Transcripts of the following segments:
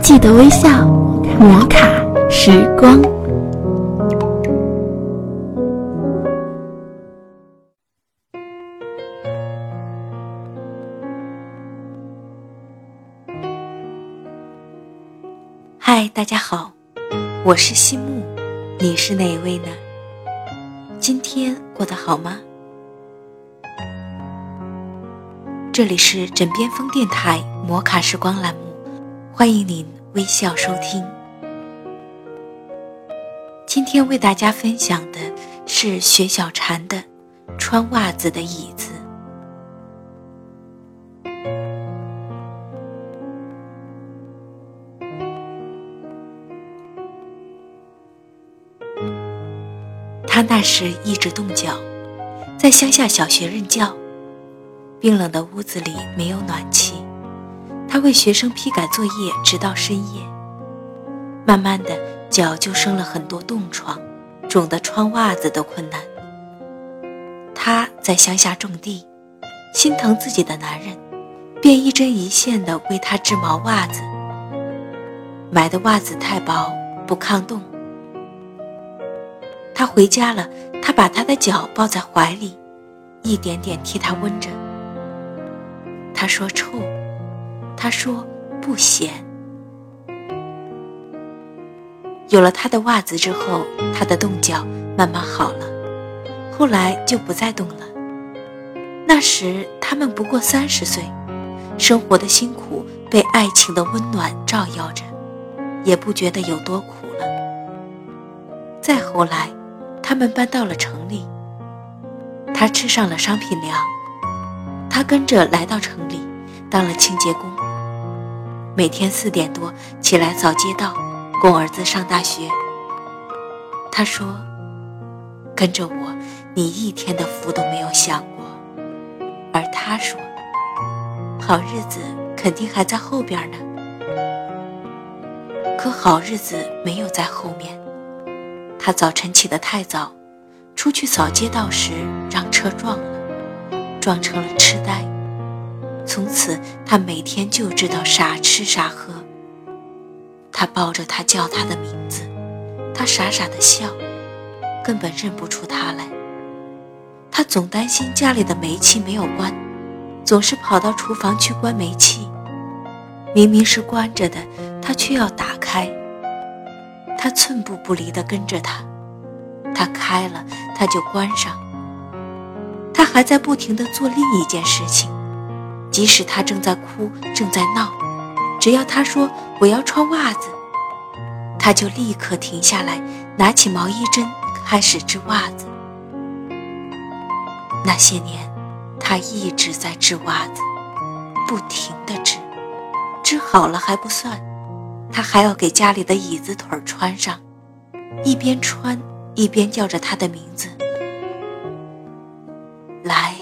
记得微笑，摩卡时光。嗨，大家好，我是西木，你是哪一位呢？今天过得好吗？这里是枕边风电台摩卡时光栏目，欢迎您微笑收听。今天为大家分享的是雪小婵的《穿袜子的椅子》。他那时一直冻脚，在乡下小学任教。冰冷的屋子里没有暖气，他为学生批改作业，直到深夜。慢慢的，脚就生了很多冻疮，肿得穿袜子都困难。他在乡下种地，心疼自己的男人，便一针一线的为他织毛袜子。买的袜子太薄，不抗冻。他回家了，他把他的脚抱在怀里，一点点替他温着。他说臭，他说不咸。有了他的袜子之后，他的冻脚慢慢好了，后来就不再冻了。那时他们不过三十岁，生活的辛苦被爱情的温暖照耀着，也不觉得有多苦了。再后来，他们搬到了城里，他吃上了商品粮。他跟着来到城里，当了清洁工。每天四点多起来扫街道，供儿子上大学。他说：“跟着我，你一天的福都没有享过。”而他说：“好日子肯定还在后边呢。”可好日子没有在后面。他早晨起得太早，出去扫街道时让车撞了。撞成了痴呆，从此他每天就知道傻吃傻喝。他抱着他叫他的名字，他傻傻的笑，根本认不出他来。他总担心家里的煤气没有关，总是跑到厨房去关煤气，明明是关着的，他却要打开。他寸步不离地跟着他，他开了他就关上。他还在不停地做另一件事情，即使他正在哭、正在闹，只要他说“我要穿袜子”，他就立刻停下来，拿起毛衣针开始织袜子。那些年，他一直在织袜子，不停地织，织好了还不算，他还要给家里的椅子腿穿上，一边穿一边叫着他的名字。来，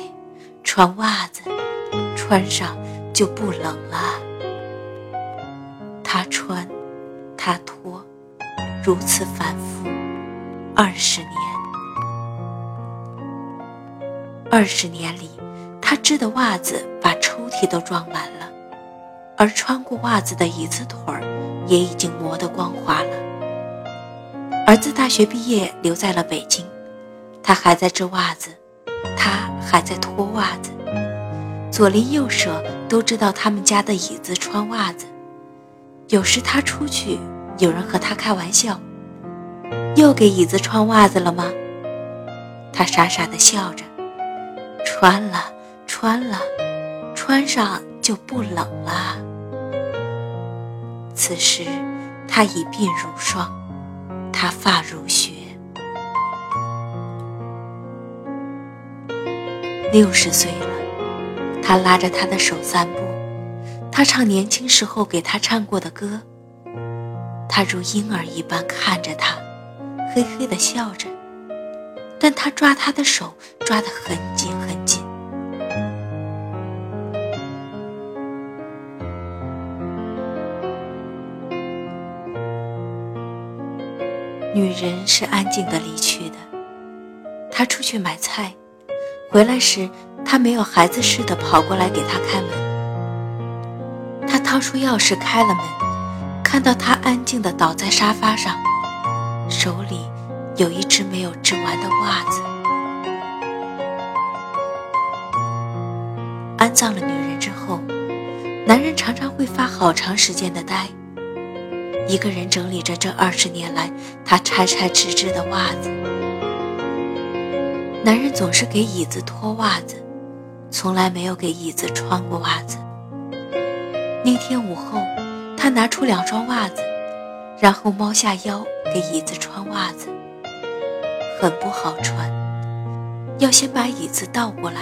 穿袜子，穿上就不冷了。他穿，他脱，如此反复，二十年。二十年里，他织的袜子把抽屉都装满了，而穿过袜子的椅子腿儿也已经磨得光滑了。儿子大学毕业留在了北京，他还在织袜子。他还在脱袜子，左邻右舍都知道他们家的椅子穿袜子。有时他出去，有人和他开玩笑：“又给椅子穿袜子了吗？”他傻傻的笑着：“穿了，穿了，穿上就不冷了。”此时，他已鬓如霜，他发如雪。六十岁了，他拉着他的手散步，他唱年轻时候给他唱过的歌。他如婴儿一般看着他，嘿嘿的笑着，但他抓他的手抓得很紧很紧。女人是安静的离去的，她出去买菜。回来时，他没有孩子似的跑过来给他开门。他掏出钥匙开了门，看到他安静地倒在沙发上，手里有一只没有织完的袜子。安葬了女人之后，男人常常会发好长时间的呆，一个人整理着这二十年来他拆拆织织的袜子。男人总是给椅子脱袜子，从来没有给椅子穿过袜子。那天午后，他拿出两双袜子，然后猫下腰给椅子穿袜子，很不好穿，要先把椅子倒过来。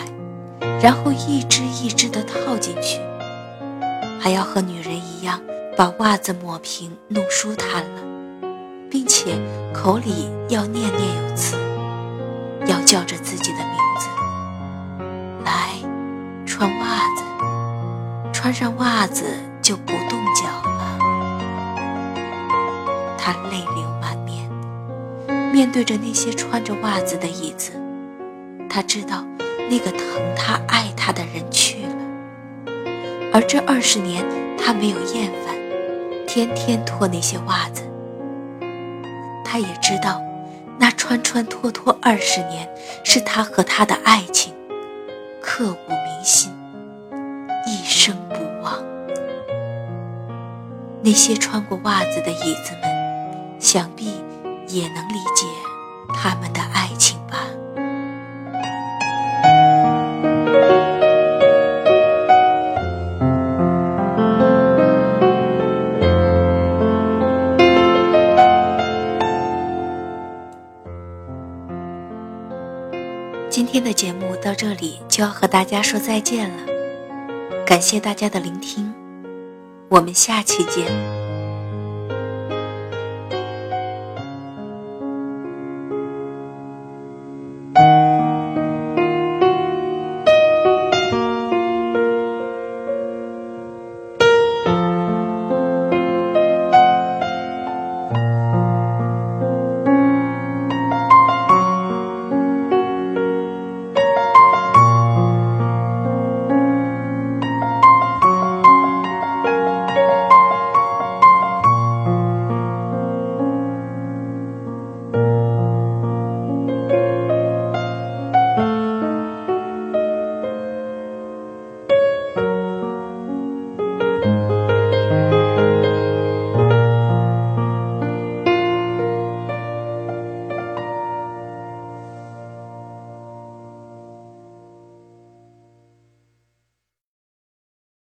然后一只一只的套进去，还要和女人一样把袜子抹平弄舒坦了，并且口里要念念有词，要叫着自己的名穿上袜子就不冻脚了。他泪流满面，面对着那些穿着袜子的椅子，他知道。那个疼他、爱他的人去了，而这二十年他没有厌烦，天天脱那些袜子。他也知道，那穿穿脱脱二十年是他和他的爱情，刻骨铭心，生不忘。那些穿过袜子的椅子们，想必也能理解他们的爱情吧。今天的节目到这里就要和大家说再见了，感谢大家的聆听，我们下期见。